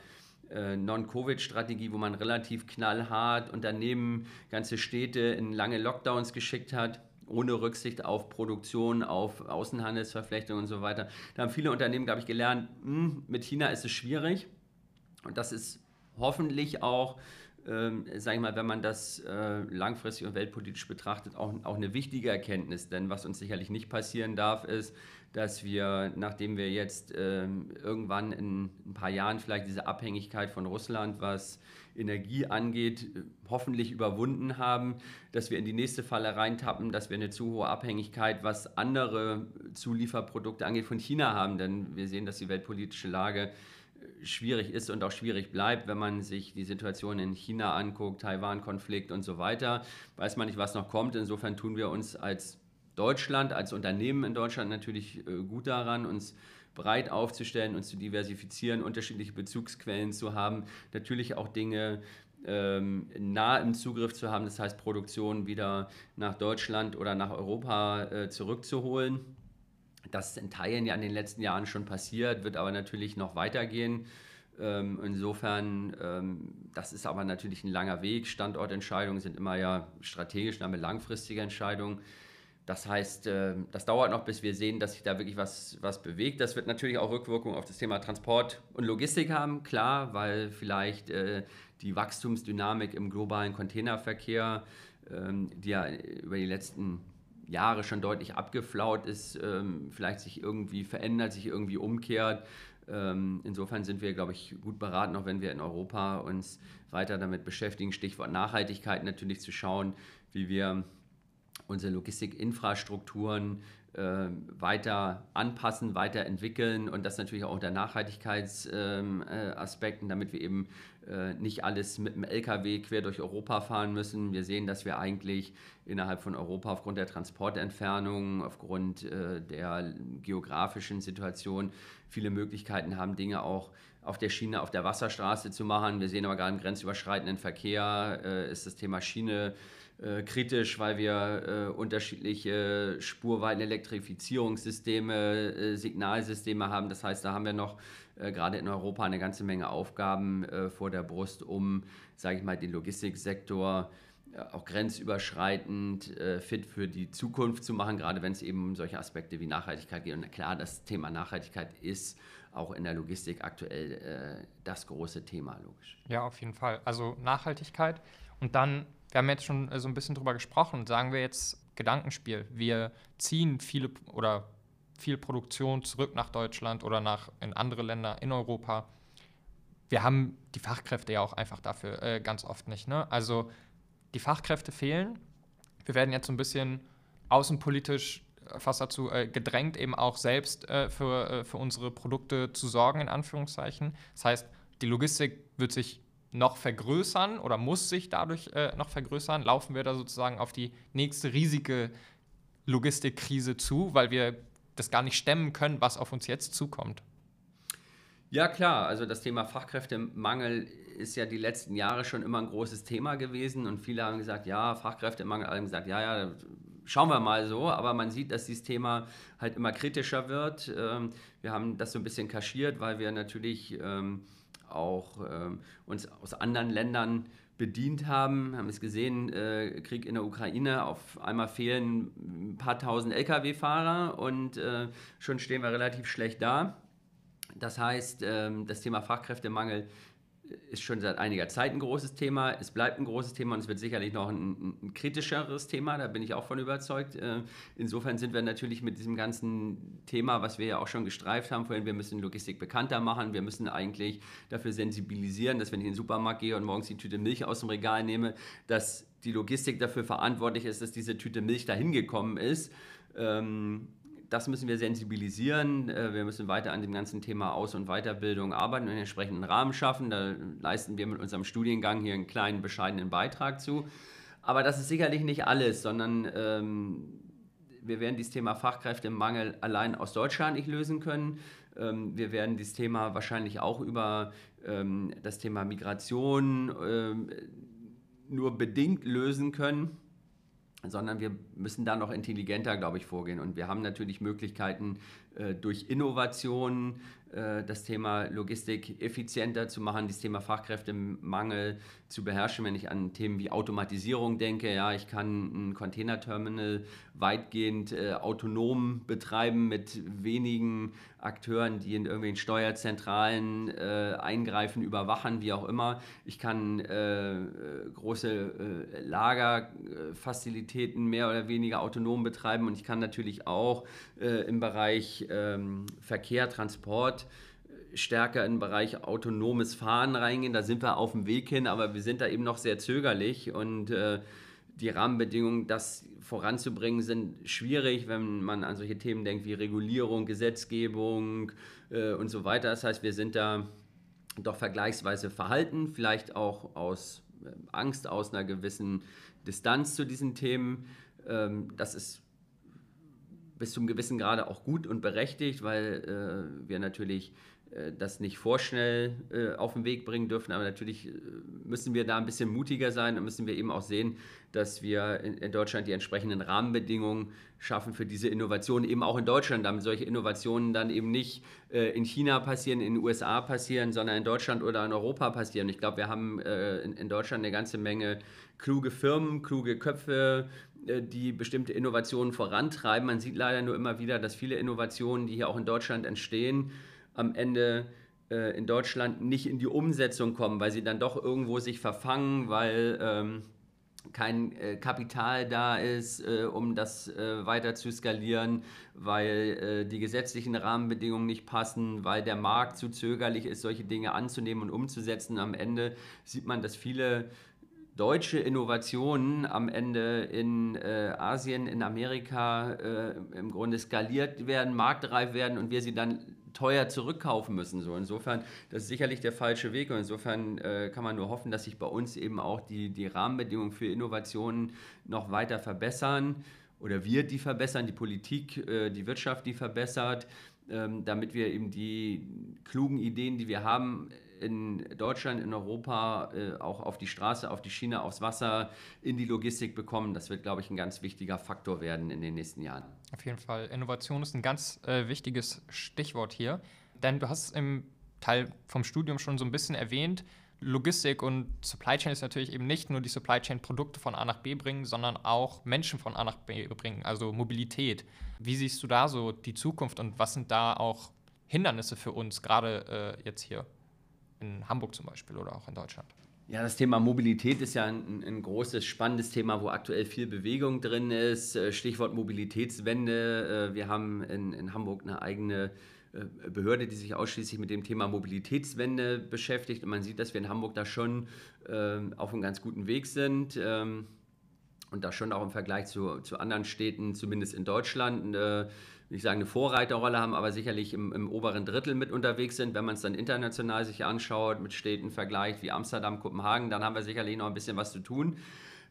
äh, Non-Covid-Strategie, wo man relativ knallhart Unternehmen, ganze Städte in lange Lockdowns geschickt hat, ohne Rücksicht auf Produktion, auf Außenhandelsverflechtung und so weiter. Da haben viele Unternehmen, glaube ich, gelernt, hm, mit China ist es schwierig. Und das ist hoffentlich auch ähm, sage ich mal, wenn man das äh, langfristig und weltpolitisch betrachtet, auch, auch eine wichtige Erkenntnis. Denn was uns sicherlich nicht passieren darf, ist, dass wir, nachdem wir jetzt ähm, irgendwann in ein paar Jahren vielleicht diese Abhängigkeit von Russland, was Energie angeht, hoffentlich überwunden haben, dass wir in die nächste Falle reintappen, dass wir eine zu hohe Abhängigkeit, was andere Zulieferprodukte angeht, von China haben. Denn wir sehen, dass die weltpolitische Lage schwierig ist und auch schwierig bleibt, wenn man sich die Situation in China anguckt, Taiwan-Konflikt und so weiter. Weiß man nicht, was noch kommt. Insofern tun wir uns als Deutschland, als Unternehmen in Deutschland natürlich äh, gut daran, uns breit aufzustellen, uns zu diversifizieren, unterschiedliche Bezugsquellen zu haben, natürlich auch Dinge ähm, nah im Zugriff zu haben, das heißt Produktion wieder nach Deutschland oder nach Europa äh, zurückzuholen. Das ist in Teilen ja in den letzten Jahren schon passiert, wird aber natürlich noch weitergehen. Ähm, insofern, ähm, das ist aber natürlich ein langer Weg. Standortentscheidungen sind immer ja strategisch, damit langfristige Entscheidungen. Das heißt, äh, das dauert noch, bis wir sehen, dass sich da wirklich was, was bewegt. Das wird natürlich auch Rückwirkungen auf das Thema Transport und Logistik haben, klar, weil vielleicht äh, die Wachstumsdynamik im globalen Containerverkehr, ähm, die ja über die letzten Jahre schon deutlich abgeflaut ist, ähm, vielleicht sich irgendwie verändert, sich irgendwie umkehrt. Ähm, insofern sind wir, glaube ich, gut beraten, auch wenn wir in Europa uns weiter damit beschäftigen. Stichwort Nachhaltigkeit natürlich zu schauen, wie wir unsere Logistikinfrastrukturen äh, weiter anpassen, weiterentwickeln und das natürlich auch unter Nachhaltigkeitsaspekten, ähm, äh, damit wir eben nicht alles mit dem LKW quer durch Europa fahren müssen. Wir sehen, dass wir eigentlich innerhalb von Europa aufgrund der Transportentfernung, aufgrund äh, der geografischen Situation viele Möglichkeiten haben, Dinge auch auf der Schiene, auf der Wasserstraße zu machen. Wir sehen aber gerade im grenzüberschreitenden Verkehr äh, ist das Thema Schiene äh, kritisch, weil wir äh, unterschiedliche Spurweiten-Elektrifizierungssysteme, äh, Signalsysteme haben. Das heißt, da haben wir noch äh, gerade in Europa eine ganze Menge Aufgaben äh, vor der Brust, um, sage ich mal, den Logistiksektor auch grenzüberschreitend fit für die Zukunft zu machen, gerade wenn es eben um solche Aspekte wie Nachhaltigkeit geht. Und klar, das Thema Nachhaltigkeit ist auch in der Logistik aktuell das große Thema, logisch. Ja, auf jeden Fall. Also Nachhaltigkeit und dann wir haben jetzt schon so ein bisschen drüber gesprochen. Sagen wir jetzt Gedankenspiel. Wir ziehen viele oder viel Produktion zurück nach Deutschland oder nach in andere Länder in Europa. Wir haben die Fachkräfte ja auch einfach dafür äh, ganz oft nicht. Ne? Also die Fachkräfte fehlen. Wir werden jetzt so ein bisschen außenpolitisch äh, fast dazu äh, gedrängt, eben auch selbst äh, für, äh, für unsere Produkte zu sorgen, in Anführungszeichen. Das heißt, die Logistik wird sich noch vergrößern oder muss sich dadurch äh, noch vergrößern? Laufen wir da sozusagen auf die nächste riesige Logistikkrise zu, weil wir das gar nicht stemmen können, was auf uns jetzt zukommt? Ja, klar. Also das Thema Fachkräftemangel ist ja die letzten Jahre schon immer ein großes Thema gewesen und viele haben gesagt, ja, Fachkräftemangel, alle haben gesagt, ja, ja, schauen wir mal so, aber man sieht, dass dieses Thema halt immer kritischer wird. Ähm, wir haben das so ein bisschen kaschiert, weil wir natürlich ähm, auch ähm, uns aus anderen Ländern bedient haben. Haben es gesehen, äh, Krieg in der Ukraine, auf einmal fehlen ein paar tausend Lkw-Fahrer und äh, schon stehen wir relativ schlecht da. Das heißt, ähm, das Thema Fachkräftemangel ist schon seit einiger Zeit ein großes Thema. Es bleibt ein großes Thema und es wird sicherlich noch ein, ein kritischeres Thema, da bin ich auch von überzeugt. Äh, insofern sind wir natürlich mit diesem ganzen Thema, was wir ja auch schon gestreift haben vorhin, wir müssen Logistik bekannter machen, wir müssen eigentlich dafür sensibilisieren, dass wenn ich in den Supermarkt gehe und morgens die Tüte Milch aus dem Regal nehme, dass die Logistik dafür verantwortlich ist, dass diese Tüte Milch dahin gekommen ist. Ähm, das müssen wir sensibilisieren. Äh, wir müssen weiter an dem ganzen Thema Aus- und Weiterbildung arbeiten und einen entsprechenden Rahmen schaffen. Da leisten wir mit unserem Studiengang hier einen kleinen, bescheidenen Beitrag zu. Aber das ist sicherlich nicht alles, sondern ähm, wir werden dieses Thema Fachkräftemangel allein aus Deutschland nicht lösen können. Ähm, wir werden dieses Thema wahrscheinlich auch über ähm, das Thema Migration ähm, nur bedingt lösen können sondern wir müssen da noch intelligenter, glaube ich, vorgehen. Und wir haben natürlich Möglichkeiten äh, durch Innovationen, äh, das Thema Logistik effizienter zu machen, das Thema Fachkräftemangel zu beherrschen. Wenn ich an Themen wie Automatisierung denke, ja, ich kann ein Containerterminal weitgehend äh, autonom betreiben mit wenigen Akteuren, die in irgendwelchen Steuerzentralen äh, eingreifen, überwachen, wie auch immer. Ich kann äh, große äh, Lagerfazilitäten mehr oder weniger autonom betreiben und ich kann natürlich auch äh, im Bereich ähm, Verkehr, Transport stärker in den Bereich autonomes Fahren reingehen. Da sind wir auf dem Weg hin, aber wir sind da eben noch sehr zögerlich und äh, die Rahmenbedingungen, das voranzubringen, sind schwierig, wenn man an solche Themen denkt wie Regulierung, Gesetzgebung äh, und so weiter. Das heißt, wir sind da doch vergleichsweise verhalten, vielleicht auch aus äh, Angst, aus einer gewissen Distanz zu diesen Themen. Ähm, das ist bis zum gewissen Grade auch gut und berechtigt, weil äh, wir natürlich das nicht vorschnell äh, auf den Weg bringen dürfen. Aber natürlich äh, müssen wir da ein bisschen mutiger sein und müssen wir eben auch sehen, dass wir in, in, Deutschland die entsprechenden Rahmenbedingungen schaffen für diese Innovationen, eben auch in Deutschland, damit solche Innovationen dann eben nicht äh, in China passieren, in den USA passieren, sondern in Deutschland oder in Europa passieren. Ich glaube, wir haben äh, in, in Deutschland eine ganze Menge kluge Firmen, kluge Köpfe, die bestimmte Innovationen vorantreiben. Man sieht leider nur immer wieder, dass viele Innovationen, die hier auch in Deutschland entstehen, am Ende äh, in Deutschland nicht in die Umsetzung kommen, weil sie dann doch irgendwo sich verfangen, weil ähm, kein äh, Kapital da ist, äh, um das äh, weiter zu skalieren, weil äh, die gesetzlichen Rahmenbedingungen nicht passen, weil der Markt zu zögerlich ist, solche Dinge anzunehmen und umzusetzen. Am Ende sieht man, dass viele deutsche Innovationen am Ende in äh, Asien, in Amerika äh, im Grunde skaliert werden, marktreif werden und wir sie dann teuer zurückkaufen müssen. So insofern, das ist sicherlich der falsche Weg und insofern äh, kann man nur hoffen, dass sich bei uns eben auch die, die Rahmenbedingungen für Innovationen noch weiter verbessern oder wir die verbessern, die Politik, äh, die Wirtschaft die verbessert, ähm, damit wir eben die klugen Ideen, die wir haben, in Deutschland, in Europa äh, auch auf die Straße, auf die Schiene, aufs Wasser, in die Logistik bekommen. Das wird, glaube ich, ein ganz wichtiger Faktor werden in den nächsten Jahren. Auf jeden Fall. Innovation ist ein ganz äh, wichtiges Stichwort hier. Denn du hast es im Teil vom Studium schon so ein bisschen erwähnt. Logistik und Supply Chain ist natürlich eben nicht nur die Supply Chain Produkte von A nach B bringen, sondern auch Menschen von A nach B bringen, also Mobilität. Wie siehst du da so die Zukunft und was sind da auch Hindernisse für uns, gerade äh, jetzt hier in Hamburg zum Beispiel oder auch in Deutschland? Ja, das Thema Mobilität ist ja ein, ein, großes, spannendes Thema, wo aktuell viel Bewegung drin ist. Äh, Stichwort Mobilitätswende. Äh, wir haben in, in Hamburg eine eigene äh, Behörde, die sich ausschließlich mit dem Thema Mobilitätswende beschäftigt. Und man sieht, dass wir in Hamburg da schon äh, auf einem ganz guten Weg sind. Ähm, und da schon auch im Vergleich zu, zu anderen Städten, zumindest in Deutschland, äh, ich sagen, eine Vorreiterrolle haben, aber sicherlich im, im oberen Drittel mit unterwegs sind. Wenn man es dann international sich anschaut, mit Städten vergleicht wie Amsterdam, Kopenhagen, dann haben wir sicherlich noch ein bisschen was zu tun.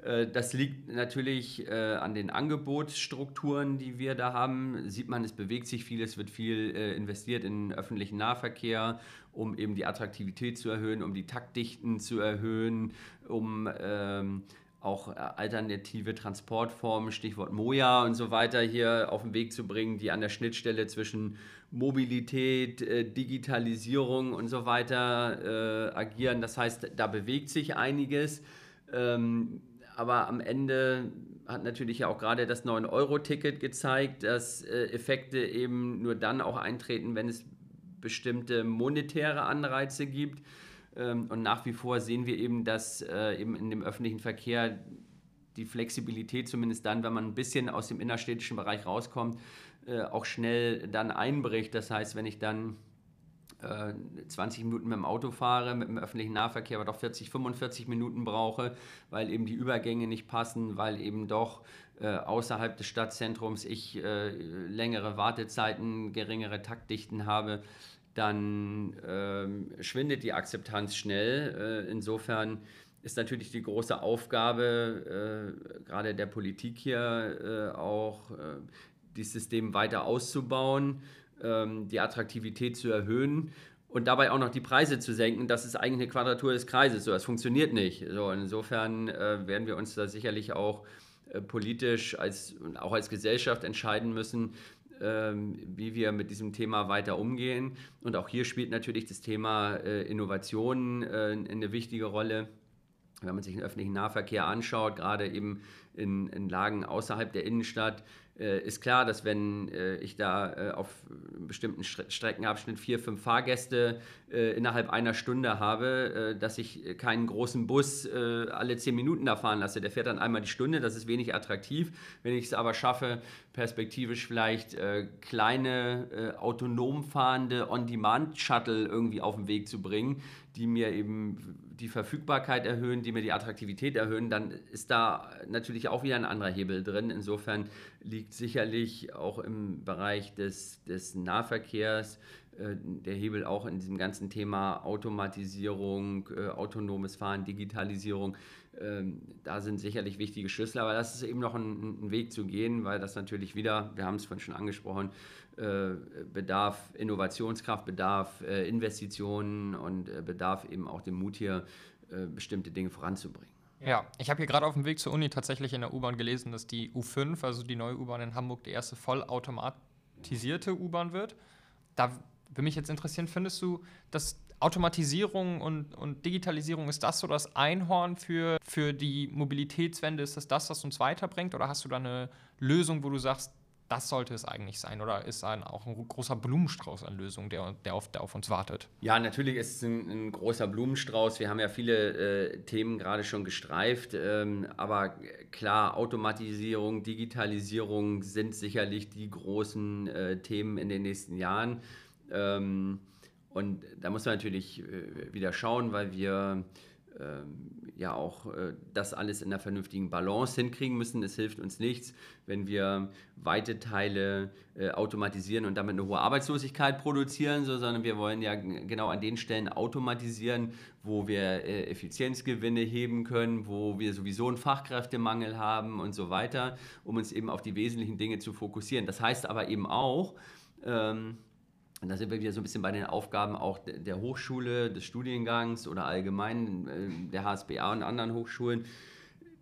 Äh, das liegt natürlich äh, an den Angebotsstrukturen, die wir da haben. Sieht man, es bewegt sich viel, es wird viel äh, investiert in öffentlichen Nahverkehr, um eben die Attraktivität zu erhöhen, um die Taktdichten zu erhöhen, um ähm, auch alternative Transportformen, Stichwort Moja und so weiter hier auf den Weg zu bringen, die an der Schnittstelle zwischen Mobilität, Digitalisierung und so weiter äh, agieren. Das heißt, da bewegt sich einiges. Ähm, aber am Ende hat natürlich ja auch gerade das 9-Euro-Ticket gezeigt, dass äh, Effekte eben nur dann auch eintreten, wenn es bestimmte monetäre Anreize gibt. Ähm, und nach wie vor sehen wir eben, dass äh, eben in dem öffentlichen Verkehr die Flexibilität, zumindest dann, wenn man ein bisschen aus dem innerstädtischen Bereich rauskommt, äh, auch schnell dann einbricht. Das heißt, wenn ich dann 20 äh, Minuten mit dem Auto fahre, mit dem öffentlichen Nahverkehr aber doch 40, 45 Minuten brauche, weil eben die Übergänge nicht passen, weil eben doch außerhalb des Stadtzentrums ich äh, längere Wartezeiten, geringere Taktdichten habe, dann ähm, schwindet die Akzeptanz schnell. Äh, insofern ist natürlich die große Aufgabe äh, gerade der Politik hier äh, auch, dieses System weiter auszubauen ähm, die Attraktivität zu erhöhen und dabei auch noch die Preise zu senken, das ist eigentlich eine Quadratur des Kreises. So, das funktioniert nicht. So, insofern äh, werden wir uns da sicherlich auch äh, politisch als, und auch als Gesellschaft entscheiden müssen, wie wir mit diesem Thema weiter umgehen. Und auch hier spielt natürlich das Thema äh, Innovation äh, eine wichtige Rolle. Wenn man sich den öffentlichen Nahverkehr anschaut, gerade eben in, in Lagen außerhalb der Innenstadt, ist klar, dass wenn äh, ich da äh, auf einem bestimmten Streckenabschnitt vier, fünf Fahrgäste äh, innerhalb einer Stunde habe, äh, dass ich keinen großen Bus äh, alle zehn Minuten da fahren lasse. Der fährt dann einmal die Stunde, das ist wenig attraktiv. Wenn ich es aber schaffe, perspektivisch vielleicht kleine autonom fahrende On-Demand-Shuttle irgendwie auf den Weg zu bringen, die mir eben die Verfügbarkeit erhöhen, die mir die Attraktivität erhöhen, dann ist da natürlich auch wieder ein anderer Hebel drin. Insofern liegt sicherlich auch im Bereich des, des Nahverkehrs äh, der Hebel auch in diesem ganzen Thema Automatisierung, äh, autonomes Fahren, Digitalisierung. Ähm, da sind sicherlich wichtige Schlüssel, aber das ist eben noch ein, ein Weg zu gehen, weil das natürlich wieder, wir haben es vorhin schon angesprochen, äh, bedarf Innovationskraft, bedarf äh, Investitionen und äh, bedarf eben auch den Mut hier, äh, bestimmte Dinge voranzubringen. Ja, ich habe hier gerade auf dem Weg zur Uni tatsächlich in der U-Bahn gelesen, dass die U5, also die neue U-Bahn in Hamburg, die erste vollautomatisierte U-Bahn wird. Da würde mich jetzt interessieren, findest du, dass Automatisierung und, und Digitalisierung, ist das so das Einhorn für, für die Mobilitätswende? Ist das das, was uns weiterbringt? Oder hast du da eine Lösung, wo du sagst, das sollte es eigentlich sein? Oder ist ein, auch ein großer Blumenstrauß an Lösungen, der, der, auf, der auf uns wartet? Ja, natürlich ist es ein, ein großer Blumenstrauß. Wir haben ja viele äh, Themen gerade schon gestreift. Ähm, aber klar, Automatisierung, Digitalisierung sind sicherlich die großen äh, Themen in den nächsten Jahren. Ähm, und da muss man natürlich äh, wieder schauen, weil wir ja auch äh, das alles in einer vernünftigen Balance hinkriegen müssen. Es hilft uns nichts, wenn wir weite Teile äh, automatisieren und damit eine hohe Arbeitslosigkeit produzieren, so, sondern wir wollen ja genau an den Stellen automatisieren, wo wir äh, Effizienzgewinne heben können, wo wir sowieso einen Fachkräftemangel haben und so weiter, um uns eben auf die wesentlichen Dinge zu fokussieren. Das heißt aber eben auch, ähm, Und da sind wir wieder so ein bisschen bei den Aufgaben auch der Hochschule, des Studiengangs oder allgemein äh, der HSBA und anderen Hochschulen,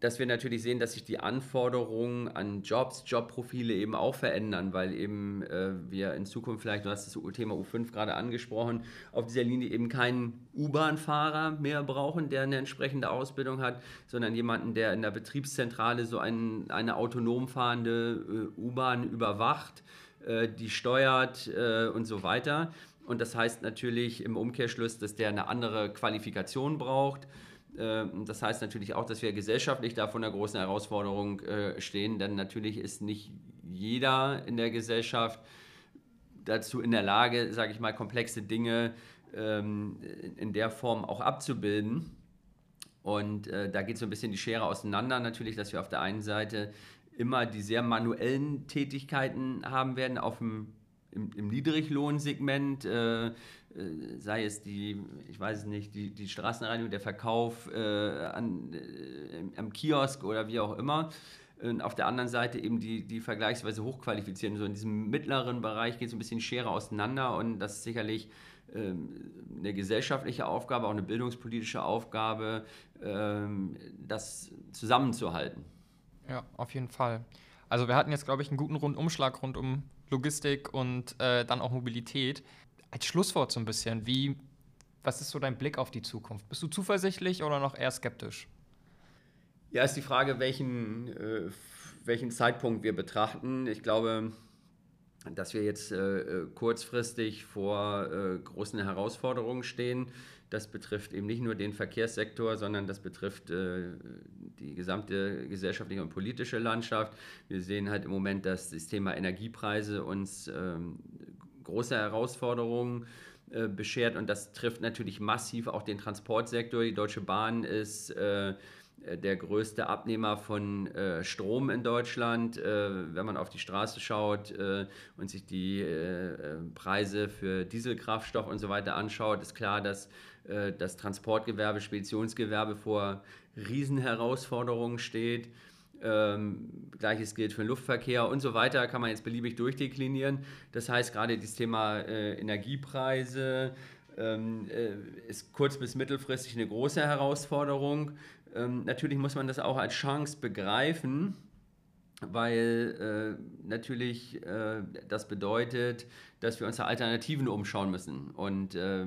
dass wir natürlich sehen, dass sich die Anforderungen an Jobs, Jobprofile eben auch verändern, weil eben äh, wir in Zukunft vielleicht, du hast das Thema U5 gerade angesprochen, auf dieser Linie eben keinen U-Bahn-Fahrer mehr brauchen, der eine entsprechende Ausbildung hat, sondern jemanden, der in der Betriebszentrale so ein, eine autonom fahrende äh, U-Bahn überwacht, die steuert äh, und so weiter. Und das heißt natürlich im Umkehrschluss, dass der eine andere Qualifikation braucht ähm, das heißt natürlich auch, dass wir gesellschaftlich da vor einer großen Herausforderung äh, stehen, denn natürlich ist nicht jeder in der Gesellschaft dazu in der Lage, sage ich mal, komplexe Dinge ähm, in der Form auch abzubilden. Und äh, da geht so ein bisschen die Schere auseinander natürlich, dass wir auf der einen Seite immer die sehr manuellen Tätigkeiten haben werden auf dem im, im Niedriglohnsegment, äh, äh, sei es die, ich weiß es nicht, die, die Straßenreinigung, der Verkauf äh, an, äh, am Kiosk oder wie auch immer. Und auf der anderen Seite eben die, die vergleichsweise hochqualifizierten. So in diesem mittleren Bereich geht so ein bisschen Schere auseinander und das ist sicherlich ähm, eine gesellschaftliche Aufgabe, auch eine bildungspolitische Aufgabe, ähm, das zusammenzuhalten. Ja, auf jeden Fall. Also wir hatten jetzt, glaube ich, einen guten Rundumschlag rund um Logistik und äh, dann auch Mobilität. Als Schlusswort so ein bisschen, wie, was ist so dein Blick auf die Zukunft? Bist du zuversichtlich oder noch eher skeptisch? Ja, ist die Frage, welchen, äh, welchen Zeitpunkt wir betrachten. Ich glaube, dass wir jetzt äh, äh kurzfristig vor äh, großen Herausforderungen stehen. Das betrifft eben nicht nur den Verkehrssektor, sondern das betrifft äh, die gesamte gesellschaftliche und politische Landschaft. Wir sehen halt im Moment, dass das Thema Energiepreise uns ähm, große Herausforderungen äh, beschert und das trifft natürlich massiv auch den Transportsektor. Die Deutsche Bahn ist äh, der größte Abnehmer von äh, Strom in Deutschland. Äh, wenn man auf die Straße schaut äh, und sich die äh, äh, Preise für Dieselkraftstoff und so weiter anschaut, ist klar, dass äh, das Transportgewerbe, Speditionsgewerbe vor Riesenherausforderungen steht. Ähm, Gleiches gilt für den Luftverkehr und so weiter, kann man jetzt beliebig durchdeklinieren. Das heißt, gerade das Thema äh, Energiepreise ähm, äh, ist kurz- bis mittelfristig eine große Herausforderung. Ähm, natürlich muss man das auch als Chance begreifen weil äh, natürlich äh, das bedeutet, dass wir uns nach Alternativen umschauen müssen. Und äh,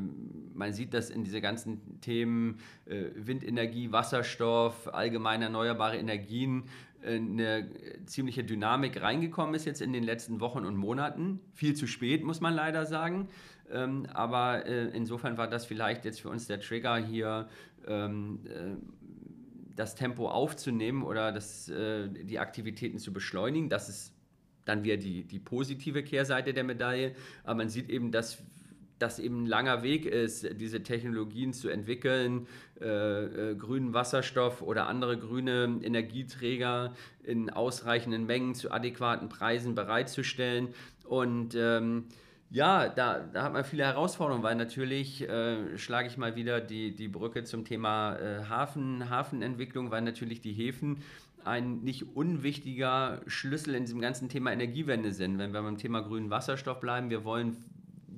man sieht, dass in diese ganzen Themen äh, Windenergie, Wasserstoff, allgemein erneuerbare Energien äh, eine ziemliche Dynamik reingekommen ist jetzt in den letzten Wochen und Monaten. Viel zu spät, muss man leider sagen. Ähm, aber äh, insofern war das vielleicht jetzt für uns der Trigger hier ähm, das Tempo aufzunehmen oder das, äh, die Aktivitäten zu beschleunigen. Das ist dann wieder die, die positive Kehrseite der Medaille. Aber man sieht eben, dass das eben ein langer Weg ist, diese Technologien zu entwickeln, äh, äh, grünen Wasserstoff oder andere grüne Energieträger in ausreichenden Mengen zu adäquaten Preisen bereitzustellen. Und ähm, ja, da, da hat man viele Herausforderungen, weil natürlich äh, schlage ich mal wieder die, die Brücke zum Thema äh, Hafen, Hafenentwicklung, weil natürlich die Häfen ein nicht unwichtiger Schlüssel in diesem ganzen Thema Energiewende sind. Wenn wir beim Thema grünen Wasserstoff bleiben, wir wollen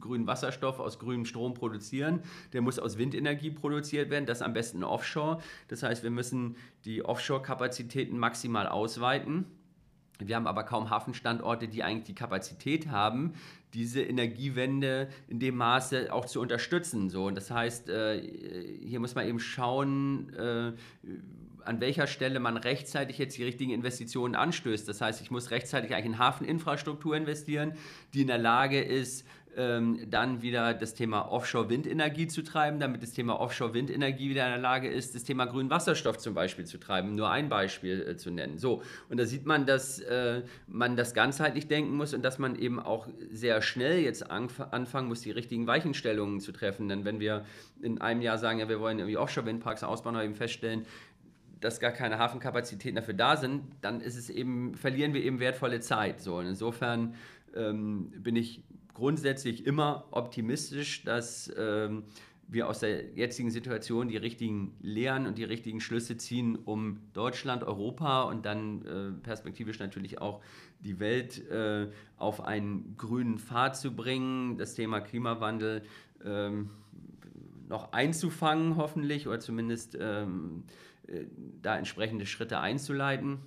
grünen Wasserstoff aus grünem Strom produzieren. Der muss aus Windenergie produziert werden, das am besten offshore. Das heißt, wir müssen die Offshore-Kapazitäten maximal ausweiten. Wir haben aber kaum Hafenstandorte, die eigentlich die Kapazität haben, diese Energiewende in dem Maße auch zu unterstützen. So. Und das heißt, äh, hier muss man eben schauen, äh, an welcher Stelle man rechtzeitig jetzt die richtigen Investitionen anstößt. Das heißt, ich muss rechtzeitig eigentlich in Hafeninfrastruktur investieren, die in der Lage ist, ähm, dann wieder das Thema Offshore-Windenergie zu treiben, damit das Thema Offshore-Windenergie wieder in der Lage ist, das Thema grünen Wasserstoff zum Beispiel zu treiben, nur ein Beispiel äh, zu nennen. So, und da sieht man, dass äh, man das ganzheitlich denken muss und dass man eben auch sehr schnell jetzt anfangen muss, die richtigen Weichenstellungen zu treffen. Denn wenn wir in einem Jahr sagen, ja, wir wollen irgendwie Offshore-Windparks ausbauen, aber eben feststellen, dass gar keine Hafenkapazitäten dafür da sind, dann ist es eben, verlieren wir eben wertvolle Zeit. So, und insofern ähm, bin ich grundsätzlich immer optimistisch, dass ähm, wir aus der jetzigen Situation die richtigen Lehren und die richtigen Schlüsse ziehen, um Deutschland, Europa und dann äh, perspektivisch natürlich auch die Welt äh, auf einen grünen Pfad zu bringen, das Thema Klimawandel ähm, noch einzufangen, hoffentlich, oder zumindest ähm, äh, da entsprechende Schritte einzuleiten.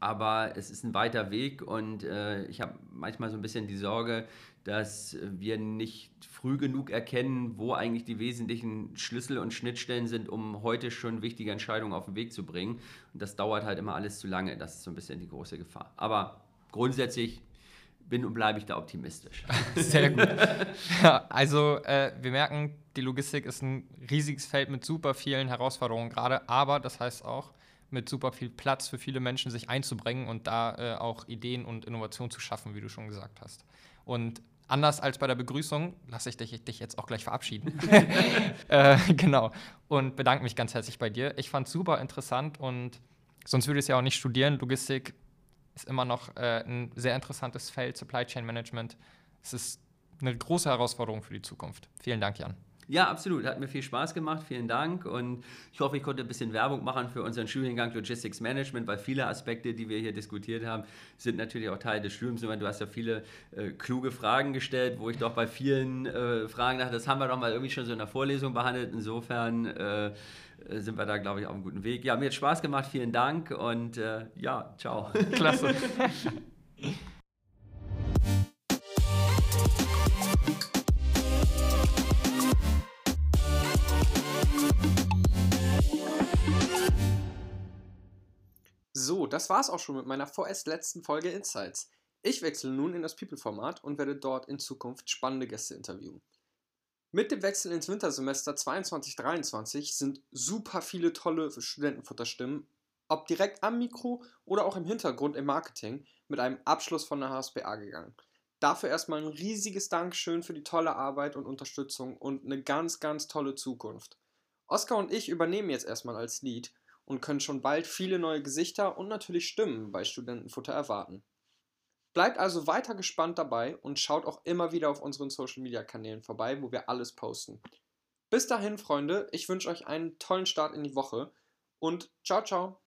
Aber es ist ein weiter Weg und äh, ich habe manchmal so ein bisschen die Sorge, dass wir nicht früh genug erkennen, wo eigentlich die wesentlichen Schlüssel und Schnittstellen sind, um heute schon wichtige Entscheidungen auf den Weg zu bringen. Und das dauert halt immer alles zu lange. Das ist so ein bisschen die große Gefahr. Aber grundsätzlich bin und bleibe ich da optimistisch. *laughs* Sehr gut. Also äh, wir merken, die Logistik ist ein riesiges Feld mit super vielen Herausforderungen gerade, aber das heißt auch mit super viel Platz für viele Menschen, sich einzubringen und da äh, auch Ideen und Innovationen zu schaffen, wie du schon gesagt hast. Und anders als bei der Begrüßung lasse ich dich, dich, jetzt auch gleich verabschieden. *laughs* äh, genau. Und bedanke mich ganz herzlich bei dir. Ich fand es super interessant und sonst würde ich es ja auch nicht studieren. Logistik ist immer noch äh, ein sehr interessantes Feld, Supply Chain Management. Es ist eine große Herausforderung für die Zukunft. Vielen Dank, Jan. Ja, absolut. Hat mir viel Spaß gemacht. Vielen Dank. Und ich hoffe, ich konnte ein bisschen Werbung machen für unseren Studiengang Logistics Management, weil viele Aspekte, die wir hier diskutiert haben, sind natürlich auch Teil des Studiums. Du hast ja viele äh, kluge Fragen gestellt, wo ich doch bei vielen äh, Fragen dachte, das haben wir doch mal irgendwie schon so in der Vorlesung behandelt. Insofern äh, sind wir da, glaube ich, auf einem guten Weg. Ja, mir hat Spaß gemacht. Vielen Dank und äh, ja, ciao. Klasse. *laughs* das war's auch schon mit meiner vorerst letzten Folge Insights. Ich wechsle nun in das People-Format und werde dort in Zukunft spannende Gäste interviewen. Mit dem Wechsel ins Wintersemester 22-23 sind super viele tolle Studentenfutterstimmen, ob direkt am Mikro oder auch im Hintergrund im Marketing, mit einem Abschluss von der HSBA gegangen. Dafür erstmal ein riesiges Dankeschön für die tolle Arbeit und Unterstützung und eine ganz, ganz tolle Zukunft. Oskar und ich übernehmen jetzt erstmal als Lead und können schon bald viele neue Gesichter und natürlich Stimmen bei Studentenfutter erwarten. Bleibt also weiter gespannt dabei und schaut auch immer wieder auf unseren Social Media Kanälen vorbei, wo wir alles posten. Bis dahin, Freunde, ich wünsche euch einen tollen Start in die Woche und ciao, ciao.